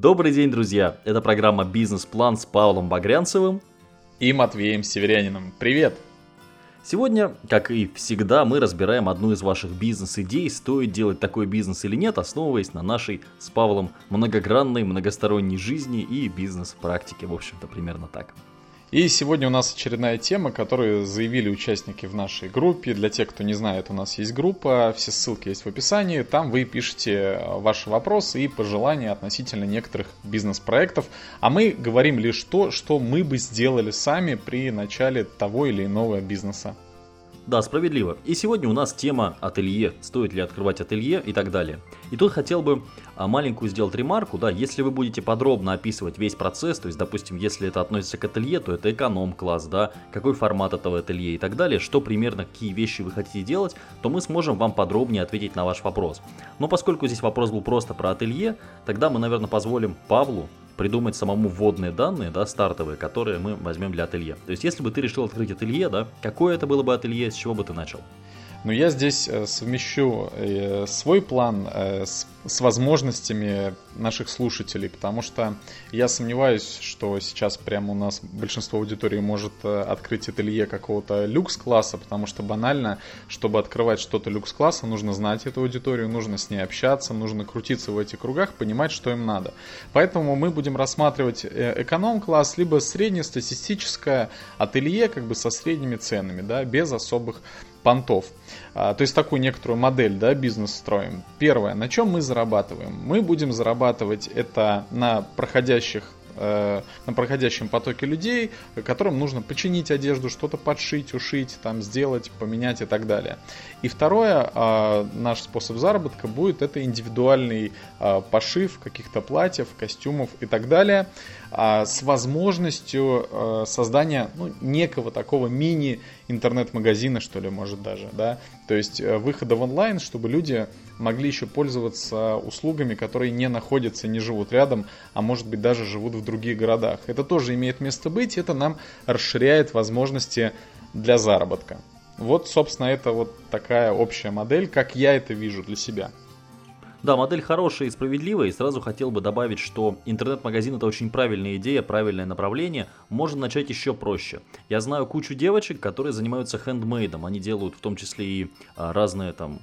Добрый день, друзья! Это программа «Бизнес-план» с Павлом Багрянцевым и Матвеем Северяниным. Привет! Сегодня, как и всегда, мы разбираем одну из ваших бизнес-идей, стоит делать такой бизнес или нет, основываясь на нашей с Павлом многогранной, многосторонней жизни и бизнес-практике, в общем-то, примерно так. И сегодня у нас очередная тема, которую заявили участники в нашей группе. Для тех, кто не знает, у нас есть группа, все ссылки есть в описании. Там вы пишете ваши вопросы и пожелания относительно некоторых бизнес-проектов. А мы говорим лишь то, что мы бы сделали сами при начале того или иного бизнеса. Да, справедливо. И сегодня у нас тема ателье, стоит ли открывать ателье и так далее. И тут хотел бы а, маленькую сделать ремарку, да, если вы будете подробно описывать весь процесс, то есть, допустим, если это относится к ателье, то это эконом-класс, да, какой формат этого ателье и так далее, что примерно, какие вещи вы хотите делать, то мы сможем вам подробнее ответить на ваш вопрос. Но поскольку здесь вопрос был просто про ателье, тогда мы, наверное, позволим Павлу придумать самому вводные данные, да, стартовые, которые мы возьмем для ателье. То есть, если бы ты решил открыть ателье, да, какое это было бы ателье, с чего бы ты начал? Но я здесь э, совмещу э, свой план э, с, с возможностями наших слушателей, потому что я сомневаюсь, что сейчас прямо у нас большинство аудитории может открыть ателье какого-то люкс-класса, потому что банально, чтобы открывать что-то люкс-класса, нужно знать эту аудиторию, нужно с ней общаться, нужно крутиться в этих кругах, понимать, что им надо. Поэтому мы будем рассматривать эконом-класс, либо среднестатистическое ателье, как бы со средними ценами, да, без особых понтов. А, то есть такую некоторую модель да, бизнес строим. Первое, на чем мы зарабатываем? Мы будем зарабатывать это на проходящих Э, на проходящем потоке людей, которым нужно починить одежду, что-то подшить, ушить, там сделать, поменять и так далее. И второе, э, наш способ заработка будет это индивидуальный э, пошив каких-то платьев, костюмов и так далее с возможностью создания ну, некого такого мини интернет-магазина, что ли, может даже, да, то есть выхода в онлайн, чтобы люди могли еще пользоваться услугами, которые не находятся, не живут рядом, а может быть даже живут в других городах. Это тоже имеет место быть, это нам расширяет возможности для заработка. Вот, собственно, это вот такая общая модель, как я это вижу для себя. Да, модель хорошая и справедливая, и сразу хотел бы добавить, что интернет-магазин это очень правильная идея, правильное направление, можно начать еще проще. Я знаю кучу девочек, которые занимаются хендмейдом, они делают в том числе и а, разные там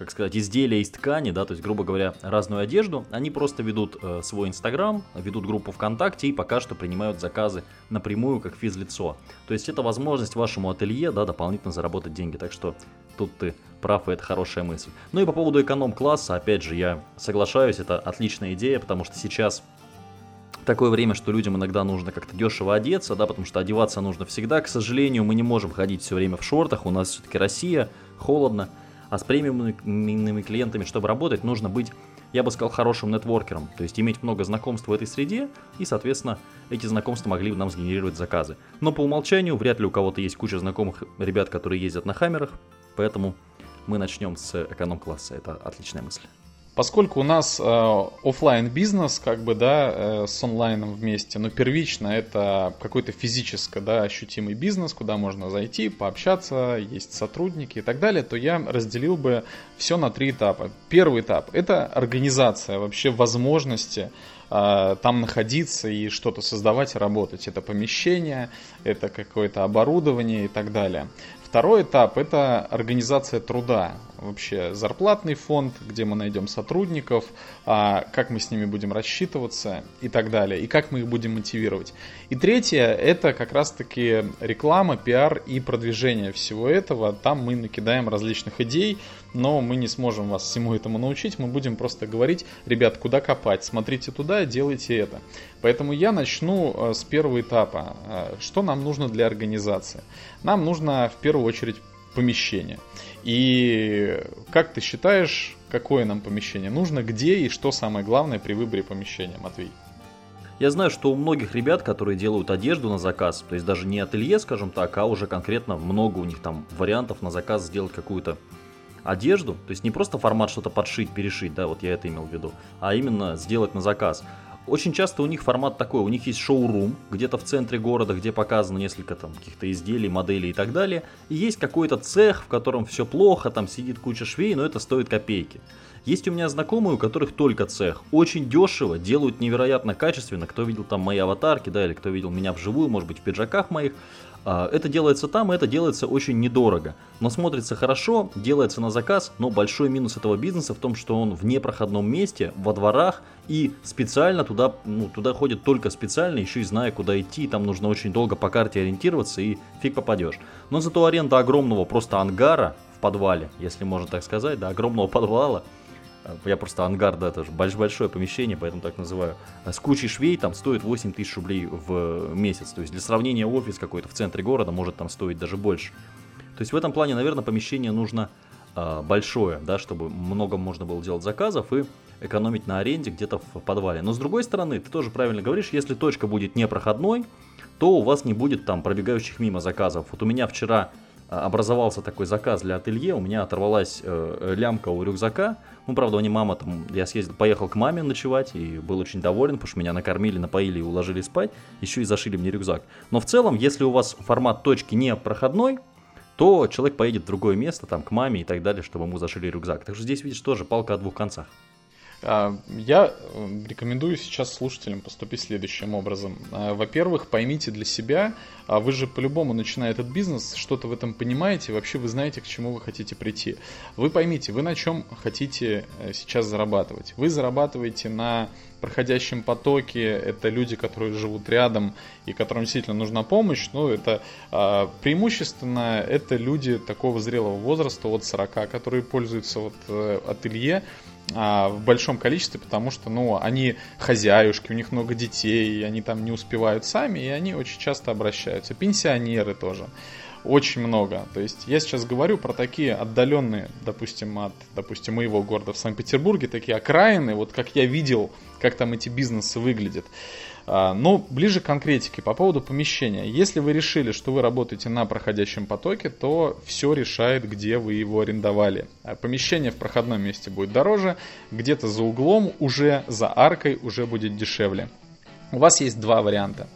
как сказать, изделия из ткани, да, то есть, грубо говоря, разную одежду, они просто ведут э, свой Инстаграм, ведут группу ВКонтакте и пока что принимают заказы напрямую, как физлицо. То есть, это возможность вашему ателье, да, дополнительно заработать деньги, так что тут ты прав, и это хорошая мысль. Ну и по поводу эконом-класса, опять же, я соглашаюсь, это отличная идея, потому что сейчас такое время, что людям иногда нужно как-то дешево одеться, да, потому что одеваться нужно всегда. К сожалению, мы не можем ходить все время в шортах, у нас все-таки Россия, холодно. А с премиумными клиентами, чтобы работать, нужно быть, я бы сказал, хорошим нетворкером. То есть иметь много знакомств в этой среде, и, соответственно, эти знакомства могли бы нам сгенерировать заказы. Но по умолчанию вряд ли у кого-то есть куча знакомых ребят, которые ездят на хаммерах, поэтому мы начнем с эконом-класса. Это отличная мысль. Поскольку у нас э, офлайн бизнес, как бы, да, э, с онлайном вместе, но первично это какой-то физически, да, ощутимый бизнес, куда можно зайти, пообщаться, есть сотрудники и так далее, то я разделил бы все на три этапа. Первый этап это организация вообще возможности э, там находиться и что-то создавать работать. Это помещение, это какое-то оборудование и так далее. Второй этап – это организация труда. Вообще зарплатный фонд, где мы найдем сотрудников, а, как мы с ними будем рассчитываться и так далее, и как мы их будем мотивировать. И третье – это как раз-таки реклама, пиар и продвижение всего этого. Там мы накидаем различных идей, но мы не сможем вас всему этому научить, мы будем просто говорить, ребят, куда копать, смотрите туда, делайте это. Поэтому я начну э, с первого этапа. Э, что нам нужно для организации? Нам нужно в первую очередь помещение. И как ты считаешь, какое нам помещение нужно, где и что самое главное при выборе помещения, Матвей? Я знаю, что у многих ребят, которые делают одежду на заказ, то есть даже не ателье, скажем так, а уже конкретно много у них там вариантов на заказ сделать какую-то одежду, то есть не просто формат что-то подшить, перешить, да, вот я это имел в виду, а именно сделать на заказ. Очень часто у них формат такой, у них есть шоурум где-то в центре города, где показано несколько там каких-то изделий, моделей и так далее. И есть какой-то цех, в котором все плохо, там сидит куча швей, но это стоит копейки. Есть у меня знакомые, у которых только цех. Очень дешево, делают невероятно качественно. Кто видел там мои аватарки, да, или кто видел меня вживую, может быть, в пиджаках моих. А, это делается там, и это делается очень недорого. Но смотрится хорошо, делается на заказ, но большой минус этого бизнеса в том, что он в непроходном месте, во дворах, и специально туда, ну, туда ходят только специально, еще и зная, куда идти, там нужно очень долго по карте ориентироваться, и фиг попадешь. Но зато аренда огромного просто ангара в подвале, если можно так сказать, да, огромного подвала, я просто ангар, да, тоже большое помещение, поэтому так называю. С кучей швей там стоит 8 тысяч рублей в месяц. То есть для сравнения офис какой-то в центре города может там стоить даже больше. То есть в этом плане, наверное, помещение нужно э, большое, да, чтобы много можно было делать заказов и экономить на аренде где-то в подвале. Но с другой стороны, ты тоже правильно говоришь, если точка будет непроходной, то у вас не будет там пробегающих мимо заказов. Вот у меня вчера а, образовался такой заказ для ателье, у меня оторвалась э, лямка у рюкзака. Ну, правда, не мама там, я съездил, поехал к маме ночевать и был очень доволен, потому что меня накормили, напоили и уложили спать, еще и зашили мне рюкзак. Но в целом, если у вас формат точки не проходной, то человек поедет в другое место, там, к маме и так далее, чтобы ему зашили рюкзак. Так что здесь, видишь, тоже палка о двух концах. А, я рекомендую сейчас слушателям поступить следующим образом. А, во-первых, поймите для себя, а вы же по-любому, начиная этот бизнес, что-то в этом понимаете, вообще вы знаете, к чему вы хотите прийти. Вы поймите, вы на чем хотите э, сейчас зарабатывать. Вы зарабатываете на проходящем потоке, это люди, которые живут рядом и которым действительно нужна помощь, ну, это преимущественно это люди такого зрелого возраста от 40, которые пользуются вот э, ателье, а, в большом количестве, потому что, ну, они хозяюшки, у них много детей, они там не успевают сами, и они очень часто обращаются. Пенсионеры тоже. Очень много. То есть я сейчас говорю про такие отдаленные, допустим, от, допустим, моего города в Санкт-Петербурге, такие окраины, вот как я видел, как там эти бизнесы выглядят. А, но ближе к конкретике по поводу помещения. Если вы решили, что вы работаете на проходящем потоке, то все решает, где вы его арендовали. А помещение в проходном месте будет дороже, где-то за углом, уже за аркой уже будет дешевле. У вас есть два варианта,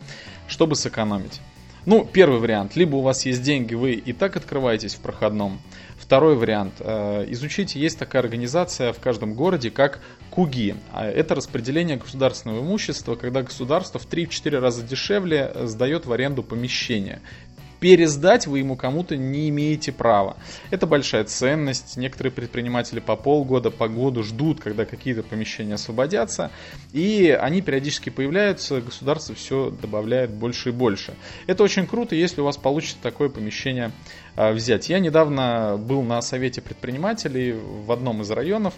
чтобы сэкономить. Ну, первый вариант. Либо у вас есть деньги, вы и так открываетесь в проходном. Второй вариант. Э, изучите, есть такая организация в каждом городе, как КУГИ. А это распределение государственного имущества, когда государство в 3-4 раза дешевле сдает в аренду помещение пересдать вы ему кому-то не имеете права. Это большая ценность. Некоторые предприниматели по полгода, по году ждут, когда какие-то помещения освободятся. И они периодически появляются, государство все добавляет больше и больше. Это очень круто, если у вас получится такое помещение а, взять. Я недавно был на совете предпринимателей в одном из районов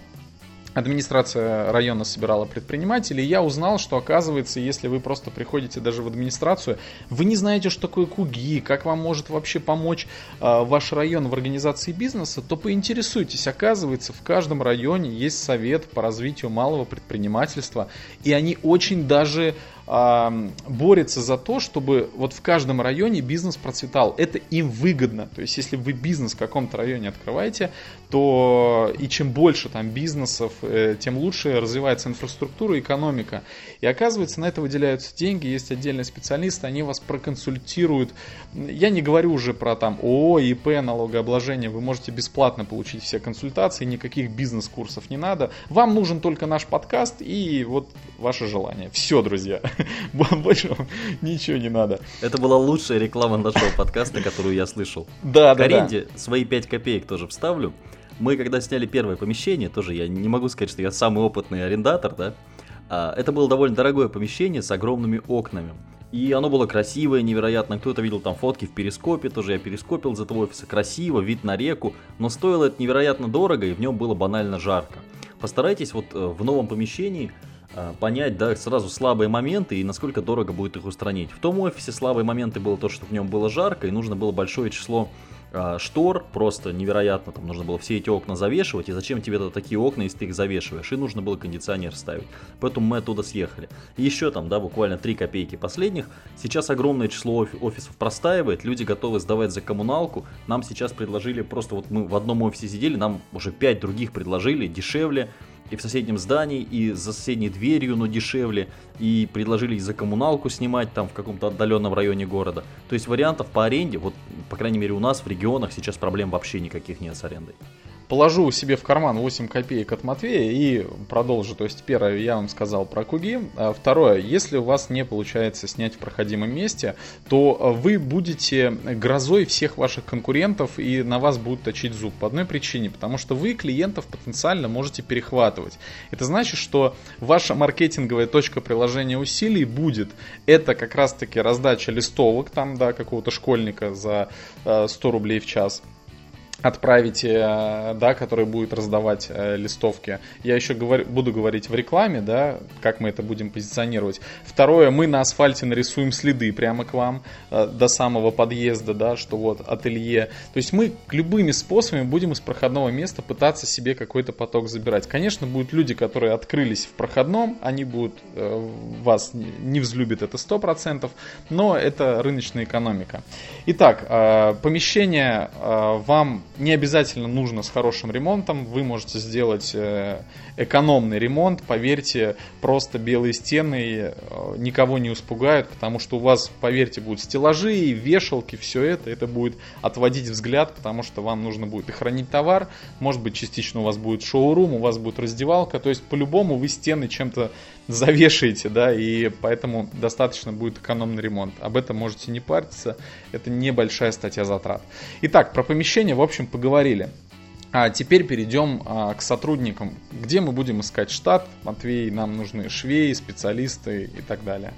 администрация района собирала предпринимателей, и я узнал, что оказывается, если вы просто приходите даже в администрацию, вы не знаете, что такое КУГИ, как вам может вообще помочь э, ваш район в организации бизнеса, то поинтересуйтесь. Оказывается, в каждом районе есть совет по развитию малого предпринимательства, и они очень даже борется за то, чтобы вот в каждом районе бизнес процветал. Это им выгодно. То есть, если вы бизнес в каком-то районе открываете, то и чем больше там бизнесов, э, тем лучше развивается инфраструктура, экономика. И оказывается, на это выделяются деньги, есть отдельные специалисты, они вас проконсультируют. Я не говорю уже про там ООО, ИП, налогообложение. Вы можете бесплатно получить все консультации, никаких бизнес-курсов не надо. Вам нужен только наш подкаст и вот ваше желание. Все, друзья. Больше вам ничего не надо. Это была лучшая реклама нашего подкаста, которую я слышал. Да, да, Каринде свои 5 копеек тоже вставлю. Мы когда сняли первое помещение, тоже я не могу сказать, что я самый опытный арендатор, да. А, это было довольно дорогое помещение с огромными окнами. И оно было красивое, невероятно. Кто-то видел там фотки в перископе, тоже я перископил из этого офиса. Красиво, вид на реку, но стоило это невероятно дорого, и в нем было банально жарко. Постарайтесь вот э, в новом помещении а, понять, да, сразу слабые моменты и насколько дорого будет их устранить. В том офисе слабые моменты было то, что в нем было жарко и нужно было большое число э, штор, просто невероятно, там нужно было все эти окна завешивать, и зачем тебе -то такие окна, если ты их завешиваешь, и нужно было кондиционер ставить. Поэтому мы оттуда съехали. И еще там, да, буквально 3 копейки последних. Сейчас огромное число офи офисов простаивает, люди готовы сдавать за коммуналку. Нам сейчас предложили, просто вот мы в одном офисе сидели, нам уже 5 других предложили, дешевле, и в соседнем здании, и за соседней дверью, но дешевле, и предложили за коммуналку снимать там в каком-то отдаленном районе города. То есть вариантов по аренде, вот, по крайней мере, у нас в регионах сейчас проблем вообще никаких нет с арендой. Положу себе в карман 8 копеек от Матвея и продолжу. То есть первое, я вам сказал про куги. А второе, если у вас не получается снять в проходимом месте, то вы будете грозой всех ваших конкурентов и на вас будут точить зуб. По одной причине, потому что вы клиентов потенциально можете перехватывать. Это значит, что ваша маркетинговая точка приложения усилий будет это как раз-таки раздача листовок там, да, какого-то школьника за 100 э, рублей в час отправите, э, да, который будет раздавать э, листовки. Я еще говорю, буду говорить в рекламе, да, как мы это будем позиционировать. Второе, мы на асфальте нарисуем следы прямо к вам э, до самого подъезда, да, что вот ателье. То есть мы любыми способами будем из проходного места пытаться себе какой-то поток забирать. Конечно, будут люди, которые открылись в проходном, они будут вас не взлюбит это 100%, но это рыночная экономика. Итак, помещение вам не обязательно нужно с хорошим ремонтом, вы можете сделать э, экономный ремонт, поверьте, просто белые стены э, никого не испугают, потому что у вас, поверьте, будут стеллажи, вешалки, все это, это будет отводить взгляд, потому что вам нужно будет и хранить товар, может быть, частично у вас будет шоурум, у вас будет раздевалка, то есть по-любому вы стены чем-то завешаете, да, и поэтому достаточно будет экономный ремонт. Об этом можете не париться, это небольшая статья затрат. Итак, про помещение, в общем, поговорили. А теперь перейдем а, к сотрудникам. Где мы будем искать штат? Матвей, нам нужны швеи, специалисты и так далее.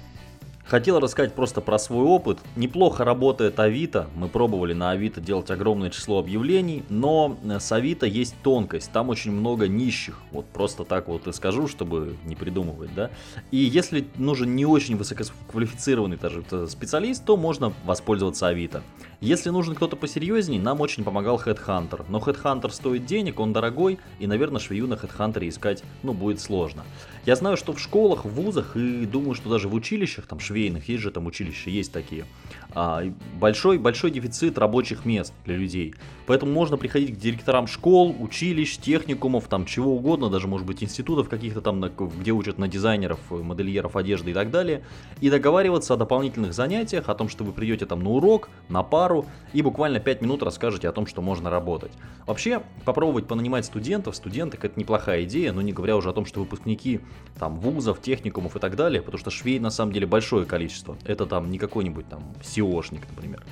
Хотел рассказать просто про свой опыт. Неплохо работает Авито. Мы пробовали на Авито делать огромное число объявлений, но с Авито есть тонкость. Там очень много нищих. Вот просто так вот и скажу, чтобы не придумывать, да. И если нужен не очень высококвалифицированный даже специалист, то можно воспользоваться Авито. Если нужен кто-то посерьезней, нам очень помогал Headhunter. Но Headhunter стоит денег, он дорогой, и, наверное, швею на Headhunter искать, ну, будет сложно. Я знаю, что в школах, в вузах, и думаю, что даже в училищах, там, швей швейных, есть же там училища, есть такие. А, большой, большой дефицит рабочих мест для людей. Поэтому можно приходить к директорам школ, училищ, техникумов, там чего угодно, даже может быть институтов каких-то там, где учат на дизайнеров, модельеров одежды и так далее, и договариваться о дополнительных занятиях, о том, что вы придете там на урок, на пару, и буквально 5 минут расскажете о том, что можно работать. Вообще, попробовать понанимать студентов, студенток это неплохая идея, но не говоря уже о том, что выпускники там вузов, техникумов и так далее, потому что швей на самом деле большое количество. Это там не какой-нибудь там SEOшник, например.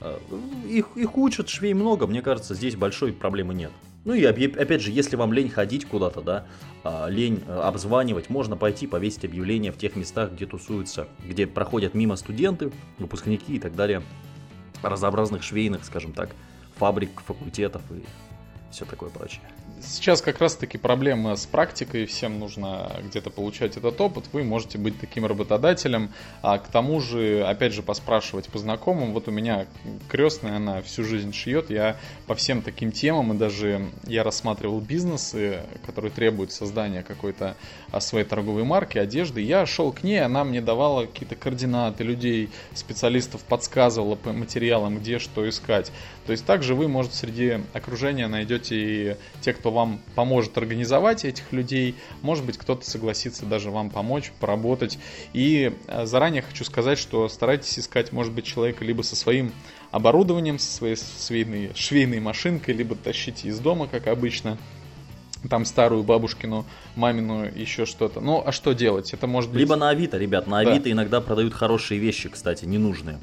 Э, их, их учат, швей много, мне кажется, здесь большой проблемы нет. Ну и опять же, если вам лень ходить куда-то, да, а, лень э, обзванивать, можно пойти повесить объявление в тех местах, где тусуются, где проходят мимо студенты, выпускники и так далее, разнообразных швейных, скажем так, фабрик, факультетов и все такое прочее. Сейчас как раз-таки проблемы с практикой, всем нужно где-то получать этот опыт, вы можете быть таким работодателем, а к тому же, опять же, поспрашивать по знакомым, вот у меня крестная, она всю жизнь шьет, я по всем таким темам, и даже я рассматривал бизнесы, которые требуют создания какой-то а, своей торговой марки, одежды, я шел к ней, она мне давала какие-то координаты людей, специалистов, подсказывала по материалам, где что искать. То есть также вы, может, среди окружения найдете и те, кто вам поможет организовать этих людей. Может быть, кто-то согласится даже вам помочь, поработать. И э, заранее хочу сказать, что старайтесь искать, может быть, человека либо со своим оборудованием, со своей швейной, швейной машинкой, либо тащите из дома, как обычно там старую бабушкину, мамину, еще что-то. Ну, а что делать? Это может быть... Либо на Авито, ребят, на Авито да. иногда продают хорошие вещи, кстати, ненужные.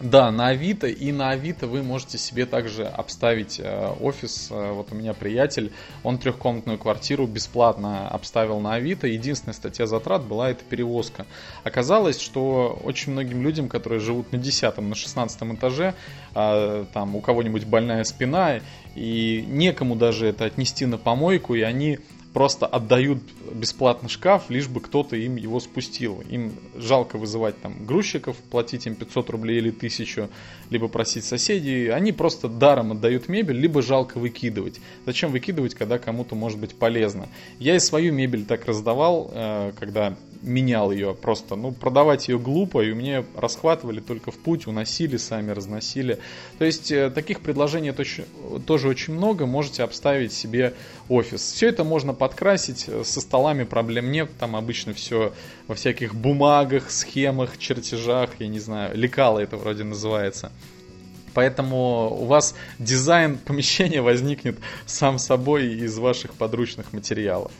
Да, на Авито. И на Авито вы можете себе также обставить э, офис. Э, вот у меня приятель, он трехкомнатную квартиру бесплатно обставил на Авито. Единственная статья затрат была это перевозка. Оказалось, что очень многим людям, которые живут на 10 на 16 этаже, э, там у кого-нибудь больная спина, и некому даже это отнести на помойку, и они просто отдают бесплатно шкаф, лишь бы кто-то им его спустил. Им жалко вызывать там грузчиков, платить им 500 рублей или 1000, либо просить соседей. Они просто даром отдают мебель, либо жалко выкидывать. Зачем выкидывать, когда кому-то может быть полезно? Я и свою мебель так раздавал, э, когда менял ее просто. Ну, продавать ее глупо, и мне расхватывали только в путь, уносили сами, разносили. То есть, э, таких предложений тоже очень много. Можете обставить себе офис. Все это можно подкрасить. Э, со столами проблем нет. Там обычно все во всяких бумагах, схемах, чертежах, я не знаю, лекало это вроде называется Поэтому у вас дизайн помещения возникнет сам собой из ваших подручных материалов.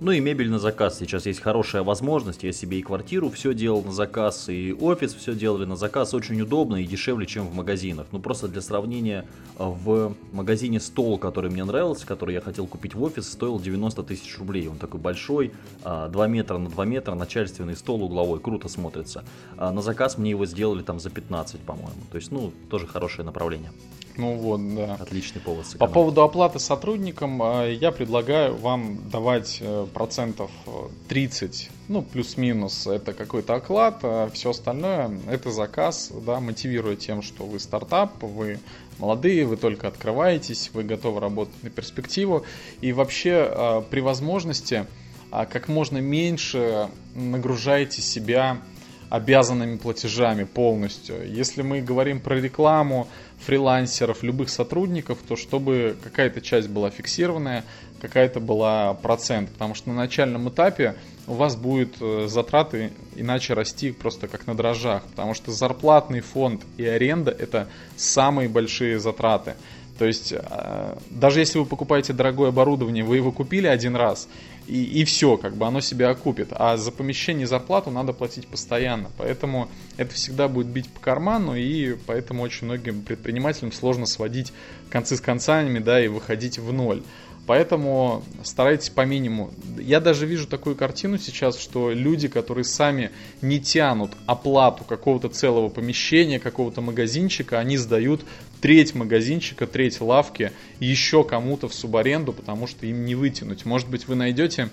Ну и мебель на заказ. Сейчас есть хорошая возможность. Я себе и квартиру все делал на заказ, и офис все делали на заказ. Очень удобно и дешевле, чем в магазинах. Ну просто для сравнения, в магазине стол, который мне нравился, который я хотел купить в офис, стоил 90 тысяч рублей. Он такой большой, 2 а, метра на 2 метра, начальственный стол угловой, круто смотрится. А на заказ мне его сделали там за 15, по-моему. То есть, ну, тоже хорошее направление. Ну вот, да. Отличный повод. По поводу оплаты сотрудникам, э, я предлагаю вам давать э, процентов 30, э, ну плюс-минус, это какой-то оклад, а все остальное это заказ, да, мотивируя тем, что вы стартап, вы молодые, вы только открываетесь, вы готовы работать на перспективу, и вообще при возможности как можно меньше нагружайте себя обязанными платежами полностью. Если мы говорим про рекламу, фрилансеров, любых сотрудников, то чтобы какая-то часть была фиксированная, какая-то была процент. Потому что на начальном этапе у вас будут э, затраты иначе расти просто как на дрожжах. Потому что зарплатный фонд и аренда это самые большие затраты. То есть, э, даже если вы покупаете дорогое оборудование, вы его купили один раз, и, и все, как бы оно себя окупит. А за помещение зарплату надо платить постоянно. Поэтому это всегда будет бить по карману, и поэтому очень многим предпринимателям сложно сводить концы с концами, да, и выходить в ноль. Поэтому старайтесь по минимуму. Я даже вижу такую картину сейчас, что люди, которые сами не тянут оплату какого-то целого помещения, какого-то магазинчика, они сдают треть магазинчика, треть лавки еще кому-то в субаренду, потому что им не вытянуть. Может быть, вы найдете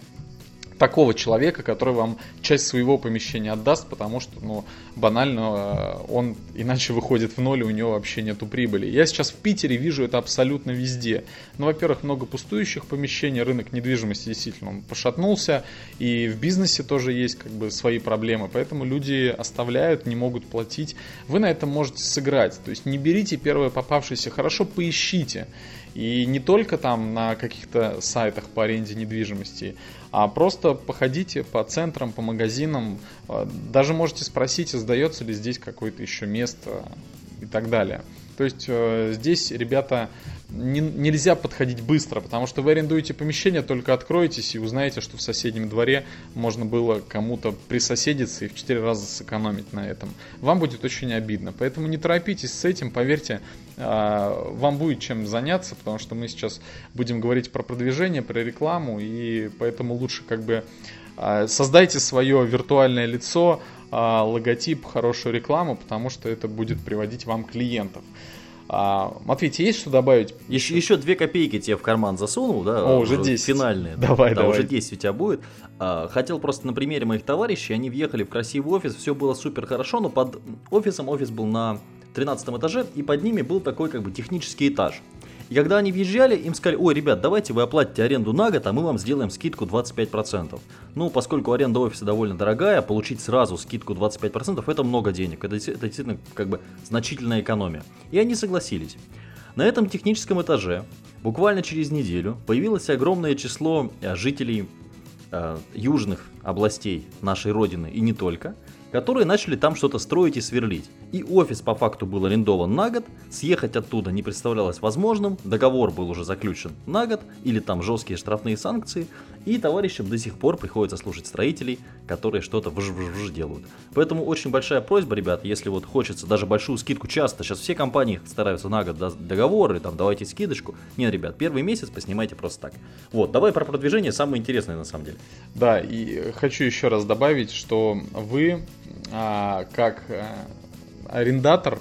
такого человека, который вам часть своего помещения отдаст, потому что, ну, банально, э, он иначе выходит в ноль, и у него вообще нету прибыли. Я сейчас в Питере вижу это абсолютно везде. Ну, во-первых, много пустующих помещений, рынок недвижимости действительно он пошатнулся, и в бизнесе тоже есть как бы свои проблемы, поэтому люди оставляют, не могут платить. Вы на этом можете сыграть, то есть не берите первое попавшееся, хорошо поищите. И не только там на каких-то сайтах по аренде недвижимости, а просто походите по центрам, по магазинам. А, даже можете спросить, сдается ли здесь какое-то еще место и так далее. То есть э, здесь ребята не, нельзя подходить быстро, потому что вы арендуете помещение, только откроетесь и узнаете, что в соседнем дворе можно было кому-то присоседиться и в 4 раза сэкономить на этом. Вам будет очень обидно, поэтому не торопитесь с этим, поверьте, а, вам будет чем заняться, потому что мы сейчас будем говорить про продвижение, про рекламу, и поэтому лучше как бы а, создайте свое виртуальное лицо, логотип, хорошую рекламу, потому что это будет приводить вам клиентов. А, Матвей, тебе есть что добавить? Еще, еще две копейки тебе в карман засунул, да? О, уже 10. Финальные. Давай, да, давай. уже 10 у тебя будет. А, хотел просто на примере моих товарищей, они въехали в красивый офис, все было супер хорошо, но под офисом офис был на 13 этаже, и под ними был такой как бы технический этаж. И когда они въезжали, им сказали, ой, ребят, давайте вы оплатите аренду на год, а мы вам сделаем скидку 25%. Ну, поскольку аренда офиса довольно дорогая, получить сразу скидку 25% это много денег, это, это действительно как бы значительная экономия. И они согласились. На этом техническом этаже буквально через неделю появилось огромное число э, жителей э, южных областей нашей родины и не только – которые начали там что-то строить и сверлить. И офис по факту был арендован на год, съехать оттуда не представлялось возможным, договор был уже заключен на год, или там жесткие штрафные санкции, и товарищам до сих пор приходится слушать строителей, которые что-то вж-вж-вж делают. Поэтому очень большая просьба, ребят, если вот хочется даже большую скидку, часто сейчас все компании стараются на год договоры, там давайте скидочку. Нет, ребят, первый месяц поснимайте просто так. Вот, давай про продвижение, самое интересное на самом деле. Да, и хочу еще раз добавить, что вы а, как а, арендатор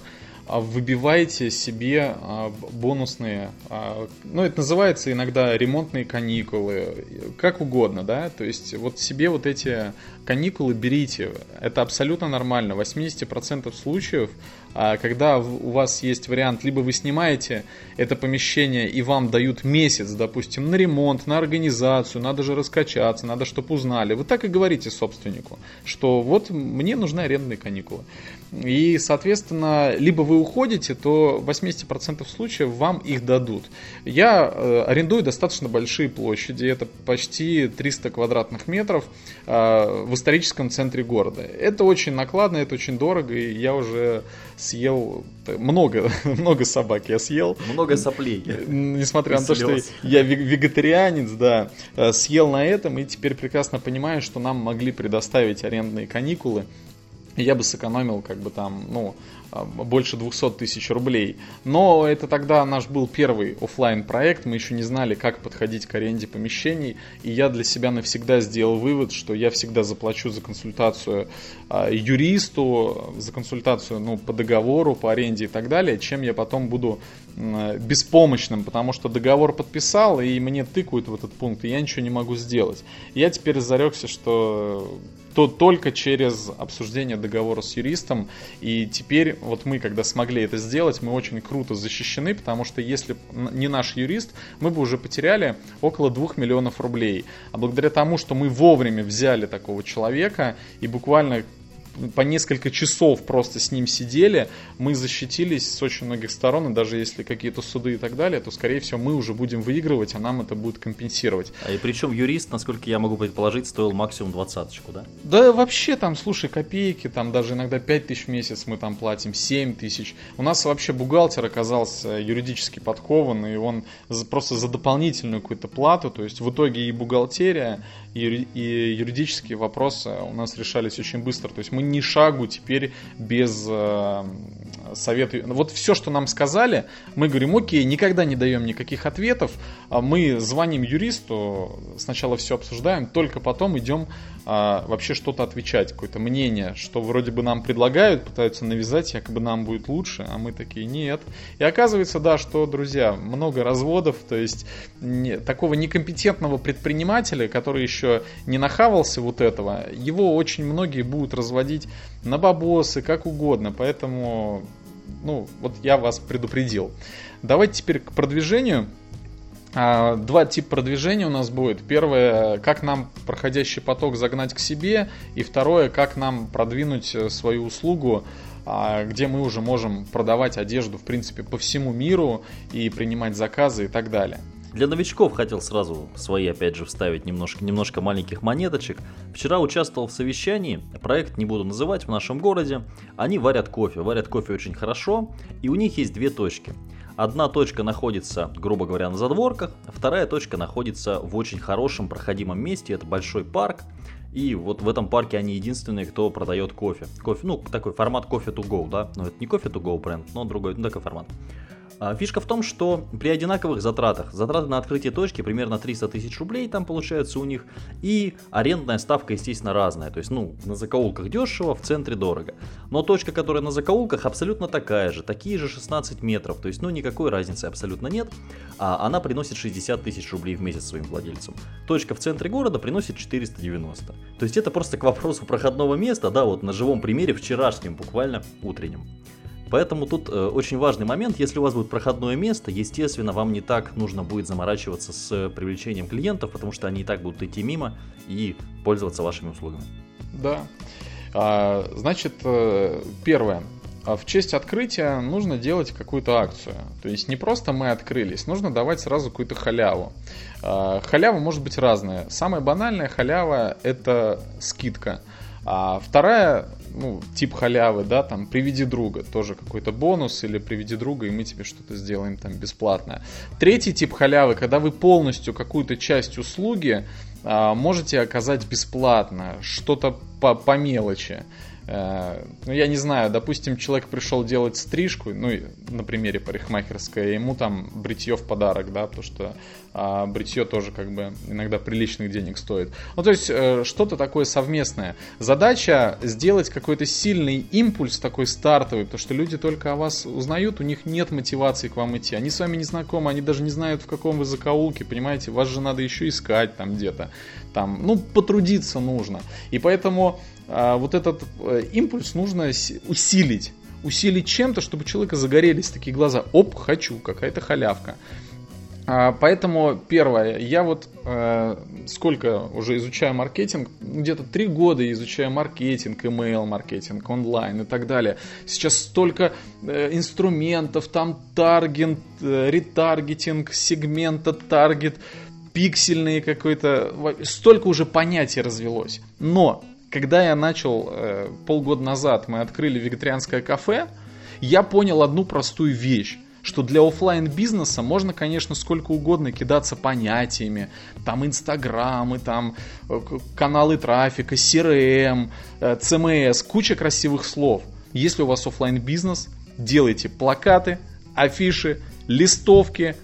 выбиваете себе а, бонусные, а, ну это называется иногда ремонтные каникулы, как угодно, да, то есть вот себе вот эти каникулы берите, это абсолютно нормально, в 80% случаев а когда у вас есть вариант, либо вы снимаете это помещение и вам дают месяц, допустим, на ремонт, на организацию, надо же раскачаться, надо, чтобы узнали. Вы так и говорите собственнику, что вот мне нужны арендные каникулы. И, соответственно, либо вы уходите, то в 80% случаев вам их дадут. Я э, арендую достаточно большие площади, это почти 300 квадратных метров э, в историческом центре города. Это очень накладно, это очень дорого, и я уже съел много, много собак я съел. Много соплей. Несмотря на то, что я вегетарианец, да, э, съел на этом и теперь прекрасно понимаю, что нам могли предоставить арендные каникулы. Я бы сэкономил как бы там, ну, больше 200 тысяч рублей. Но это тогда наш был первый офлайн проект, мы еще не знали, как подходить к аренде помещений, и я для себя навсегда сделал вывод, что я всегда заплачу за консультацию а, юристу, за консультацию ну, по договору, по аренде и так далее, чем я потом буду беспомощным, потому что договор подписал, и мне тыкают в этот пункт, и я ничего не могу сделать. Я теперь зарекся, что то только через обсуждение договора с юристом. И теперь вот мы, когда смогли это сделать, мы очень круто защищены, потому что если не наш юрист, мы бы уже потеряли около 2 миллионов рублей. А благодаря тому, что мы вовремя взяли такого человека и буквально по несколько часов просто с ним сидели, мы защитились с очень многих сторон, и даже если какие-то суды и так далее, то, скорее всего, мы уже будем выигрывать, а нам это будет компенсировать. А и причем юрист, насколько я могу предположить, стоил максимум двадцаточку, да? Да вообще там, слушай, копейки, там даже иногда 5 тысяч в месяц мы там платим, 7 тысяч. У нас вообще бухгалтер оказался юридически подкован, и он просто за дополнительную какую-то плату, то есть в итоге и бухгалтерия, и, юридические вопросы у нас решались очень быстро. То есть мы ни шагу теперь без э, совета. Вот все, что нам сказали, мы говорим, окей, никогда не даем никаких ответов. А мы звоним юристу, сначала все обсуждаем, только потом идем а, вообще что-то отвечать, какое-то мнение, что вроде бы нам предлагают, пытаются навязать, якобы нам будет лучше, а мы такие нет. И оказывается, да, что, друзья, много разводов, то есть не, такого некомпетентного предпринимателя, который еще не нахавался вот этого, его очень многие будут разводить на бабосы, как угодно, поэтому, ну, вот я вас предупредил. Давайте теперь к продвижению. А, два типа продвижения у нас будет. Первое, как нам проходящий поток загнать к себе. И второе, как нам продвинуть э, свою услугу, а, где мы уже можем продавать одежду, в принципе, по всему миру и принимать заказы и так далее. Для новичков хотел сразу свои, опять же, вставить немножко, немножко маленьких монеточек. Вчера участвовал в совещании, проект не буду называть, в нашем городе. Они варят кофе, варят кофе очень хорошо, и у них есть две точки – Одна точка находится, грубо говоря, на задворках, вторая точка находится в очень хорошем проходимом месте, это большой парк. И вот в этом парке они единственные, кто продает кофе. Кофе, ну, такой формат кофе to go, да. Но это не кофе to go бренд, но другой, ну, такой формат. А, фишка в том, что при одинаковых затратах, затраты на открытие точки примерно 300 тысяч рублей там получается у них, и арендная ставка, естественно, разная. То есть, ну, на закоулках дешево, в центре дорого. Но точка, которая на закоулках, абсолютно такая же, такие же 16 метров. То есть, ну, никакой разницы абсолютно нет. А она приносит 60 тысяч рублей в месяц своим владельцам. Точка в центре города приносит 490. То есть, это просто к вопросу проходного места, да, вот на живом примере вчерашнем, буквально утреннем. Поэтому тут э, очень важный момент, если у вас будет проходное место, естественно, вам не так нужно будет заморачиваться с привлечением клиентов, потому что они и так будут идти мимо и пользоваться вашими услугами. Да. А, значит, э, первое. А в честь открытия нужно делать какую-то акцию. То есть не просто мы открылись, нужно давать сразу какую-то халяву. А, халява может быть разная. Самая банальная халява это скидка. А вторая ну, тип халявы, да, там, приведи друга, тоже какой-то бонус, или приведи друга, и мы тебе что-то сделаем там бесплатное. Третий тип халявы, когда вы полностью какую-то часть услуги а, можете оказать бесплатно, что-то по, по мелочи. Э, ну, я не знаю, допустим, человек пришел делать стрижку, ну, на примере парикмахерской, ему там бритье в подарок, да, потому что а, бритье тоже как бы иногда приличных денег стоит. Ну, то есть, э, что-то такое совместное. Задача сделать какой-то сильный импульс такой стартовый, потому что люди только о вас узнают, у них нет мотивации к вам идти. Они с вами не знакомы, они даже не знают, в каком вы закоулке, понимаете, вас же надо еще искать там где-то. Там, ну, потрудиться нужно. И поэтому вот этот э, импульс нужно усилить. Усилить чем-то, чтобы у человека загорелись такие глаза. Оп, хочу, какая-то халявка. А, поэтому первое, я вот э, сколько уже изучаю маркетинг, где-то три года изучаю маркетинг, email маркетинг, онлайн и так далее. Сейчас столько э, инструментов, там таргет, э, ретаргетинг, сегмента, таргет, пиксельные какой-то, столько уже понятий развелось. Но когда я начал э, полгода назад, мы открыли вегетарианское кафе, я понял одну простую вещь что для офлайн бизнеса можно, конечно, сколько угодно кидаться понятиями, там инстаграмы, там э, каналы трафика, CRM, CMS, э, куча красивых слов. Если у вас офлайн бизнес, делайте плакаты, афиши, листовки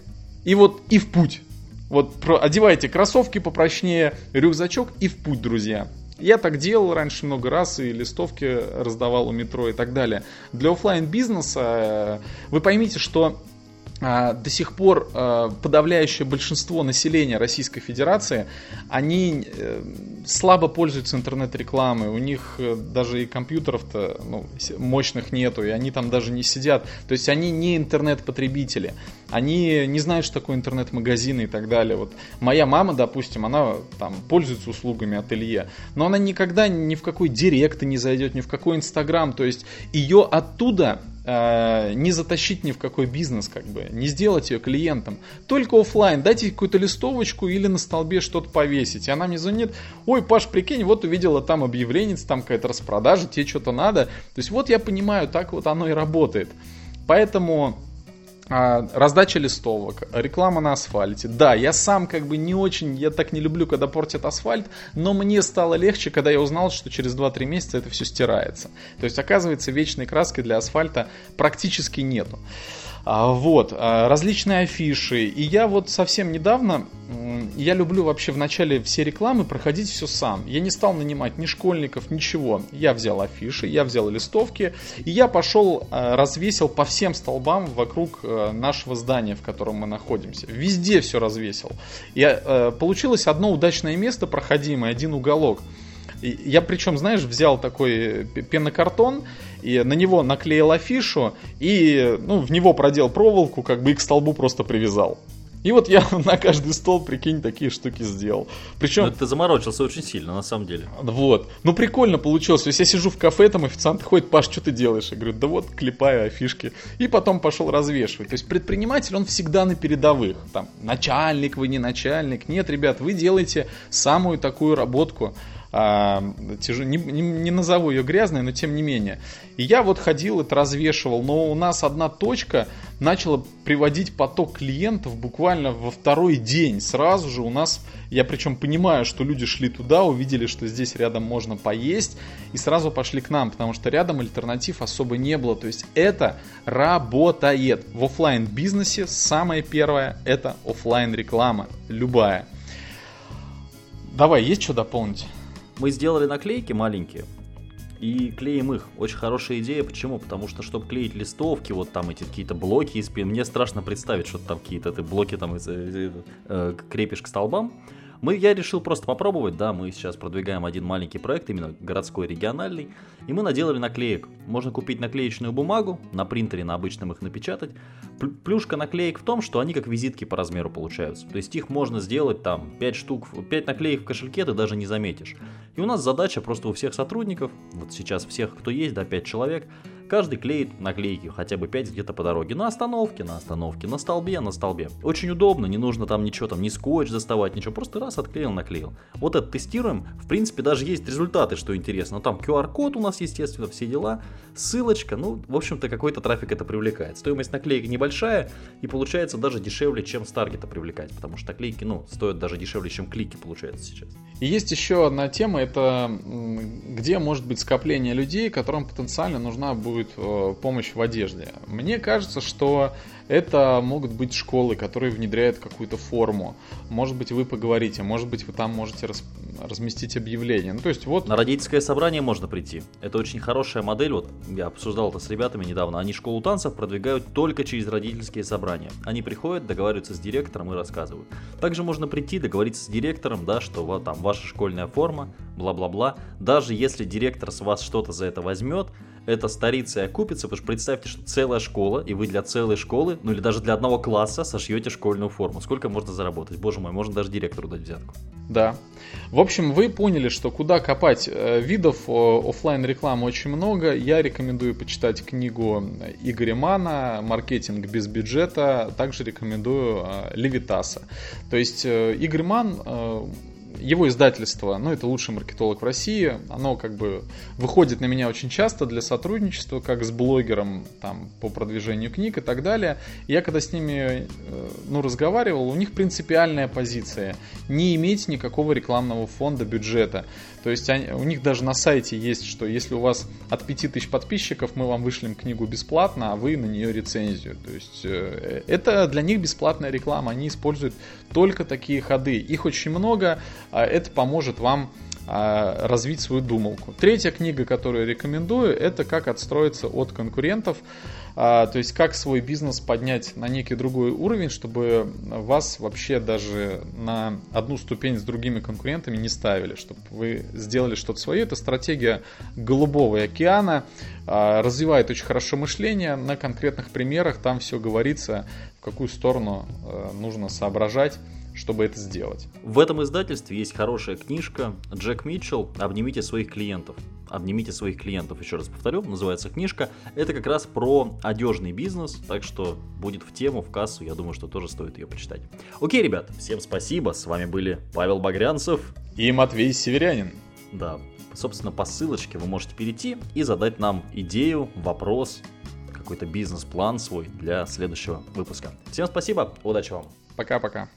и вот и в путь. Вот одевайте кроссовки попрочнее, рюкзачок и в путь, друзья. Я так делал раньше много раз и листовки раздавал у метро и так далее. Для офлайн бизнеса э, вы поймите, что до сих пор а, подавляющее большинство населения Российской Федерации, они э, слабо пользуются интернет-рекламой, у них э, даже и компьютеров-то ну, мощных нету, и они там даже не сидят. То есть они не интернет-потребители, они не знают, что такое интернет-магазины и так далее. Вот моя мама, допустим, она там пользуется услугами ателье, но она никогда ни в какой директ не зайдет, ни в какой инстаграм, то есть ее оттуда Э, не затащить ни в какой бизнес, как бы, не сделать ее клиентом. Только офлайн, дайте какую-то листовочку или на столбе что-то повесить. И она мне звонит, ой, Паш, прикинь, вот увидела там объявление, там какая-то распродажа, тебе что-то надо. То есть вот я понимаю, так вот оно и работает. Поэтому раздача листовок, реклама на асфальте. Да, я сам как бы не очень, я так не люблю, когда портят асфальт, но мне стало легче, когда я узнал, что через 2-3 месяца это все стирается. То есть, оказывается, вечной краски для асфальта практически нету. А, вот, а, различные афиши. И я вот совсем недавно, я люблю вообще в начале все рекламы проходить все сам. Я не стал нанимать ни школьников, ничего. Я взял афиши, я взял листовки, и я пошел, а, развесил по всем столбам вокруг нашего здания, в котором мы находимся. Везде все развесил. Я, получилось одно удачное место проходимое, один уголок. Я причем, знаешь, взял такой пенокартон, и на него наклеил афишу, и ну, в него продел проволоку, как бы и к столбу просто привязал. И вот я на каждый стол, прикинь, такие штуки сделал. Причем... Но ты заморочился очень сильно, на самом деле. Вот. Ну, прикольно получилось. То есть я сижу в кафе, там официант ходит, Паш, что ты делаешь? Я говорю, да вот, клепаю афишки. И потом пошел развешивать. То есть предприниматель, он всегда на передовых. Там, начальник вы, не начальник. Нет, ребят, вы делаете самую такую работку а, тяж... не, не, не назову ее грязной, но тем не менее. И я вот ходил, это развешивал, но у нас одна точка начала приводить поток клиентов буквально во второй день. Сразу же у нас, я причем понимаю, что люди шли туда, увидели, что здесь рядом можно поесть, и сразу пошли к нам, потому что рядом альтернатив особо не было. То есть это работает. В офлайн бизнесе самое первое это офлайн реклама, любая. Давай, есть что дополнить? Мы сделали наклейки маленькие и клеим их. Очень хорошая идея. Почему? Потому что, чтобы клеить листовки, вот там эти какие-то блоки из мне страшно представить, что там какие-то ты блоки там из, э, э, крепишь к столбам. Мы, я решил просто попробовать, да, мы сейчас продвигаем один маленький проект, именно городской, региональный, и мы наделали наклеек. Можно купить наклеечную бумагу, на принтере на обычном их напечатать. Плюшка наклеек в том, что они как визитки по размеру получаются. То есть их можно сделать там 5 штук, 5 наклеек в кошельке ты даже не заметишь. И у нас задача просто у всех сотрудников, вот сейчас всех, кто есть, да, 5 человек, Каждый клеит наклейки, хотя бы 5 где-то по дороге. На остановке, на остановке, на столбе, на столбе. Очень удобно, не нужно там ничего, там, ни скотч доставать, ничего. Просто раз отклеил, наклеил. Вот это тестируем. В принципе, даже есть результаты, что интересно. Там QR-код у нас, естественно, все дела. Ссылочка. Ну, в общем-то, какой-то трафик это привлекает. Стоимость наклейки небольшая и получается даже дешевле, чем с таргета привлекать. Потому что наклейки, ну, стоят даже дешевле, чем клики получается сейчас. И есть еще одна тема, это где может быть скопление людей, которым потенциально нужна будет будет э, помощь в одежде. Мне кажется, что это могут быть школы, которые внедряют какую-то форму. Может быть, вы поговорите, может быть, вы там можете раз, разместить объявление. Ну, то есть вот... На родительское собрание можно прийти. Это очень хорошая модель. Вот я обсуждал это с ребятами недавно. Они школу танцев продвигают только через родительские собрания. Они приходят, договариваются с директором и рассказывают. Также можно прийти, договориться с директором, да, что вот там ваша школьная форма, бла-бла-бла. Даже если директор с вас что-то за это возьмет, это старится и окупится, потому что представьте, что целая школа, и вы для целой школы, ну или даже для одного класса сошьете школьную форму. Сколько можно заработать? Боже мой, можно даже директору дать взятку. Да. В общем, вы поняли, что куда копать э, видов офлайн рекламы очень много. Я рекомендую почитать книгу Игоря Мана «Маркетинг без бюджета». Также рекомендую э, Левитаса. То есть э, Игорь Ман его издательство, ну, это лучший маркетолог в России, оно как бы выходит на меня очень часто для сотрудничества, как с блогером там, по продвижению книг и так далее. Я когда с ними э, ну, разговаривал, у них принципиальная позиция не иметь никакого рекламного фонда бюджета. То есть они, у них даже на сайте есть, что если у вас от 5000 подписчиков, мы вам вышлем книгу бесплатно, а вы на нее рецензию. То есть э, это для них бесплатная реклама, они используют только такие ходы. Их очень много, а это поможет вам а, развить свою думалку. Третья книга, которую рекомендую, это «Как отстроиться от конкурентов». А, то есть как свой бизнес поднять на некий другой уровень, чтобы вас вообще даже на одну ступень с другими конкурентами не ставили, чтобы вы сделали что-то свое. Это стратегия голубого океана, а, развивает очень хорошо мышление, на конкретных примерах там все говорится, в какую сторону э, нужно соображать чтобы это сделать. В этом издательстве есть хорошая книжка Джек Митчелл «Обнимите своих клиентов». «Обнимите своих клиентов», еще раз повторю, называется книжка. Это как раз про одежный бизнес, так что будет в тему, в кассу, я думаю, что тоже стоит ее почитать. Окей, ребят, всем спасибо, с вами были Павел Багрянцев и Матвей Северянин. Да, собственно, по ссылочке вы можете перейти и задать нам идею, вопрос, какой-то бизнес-план свой для следующего выпуска. Всем спасибо, удачи вам. Пока-пока.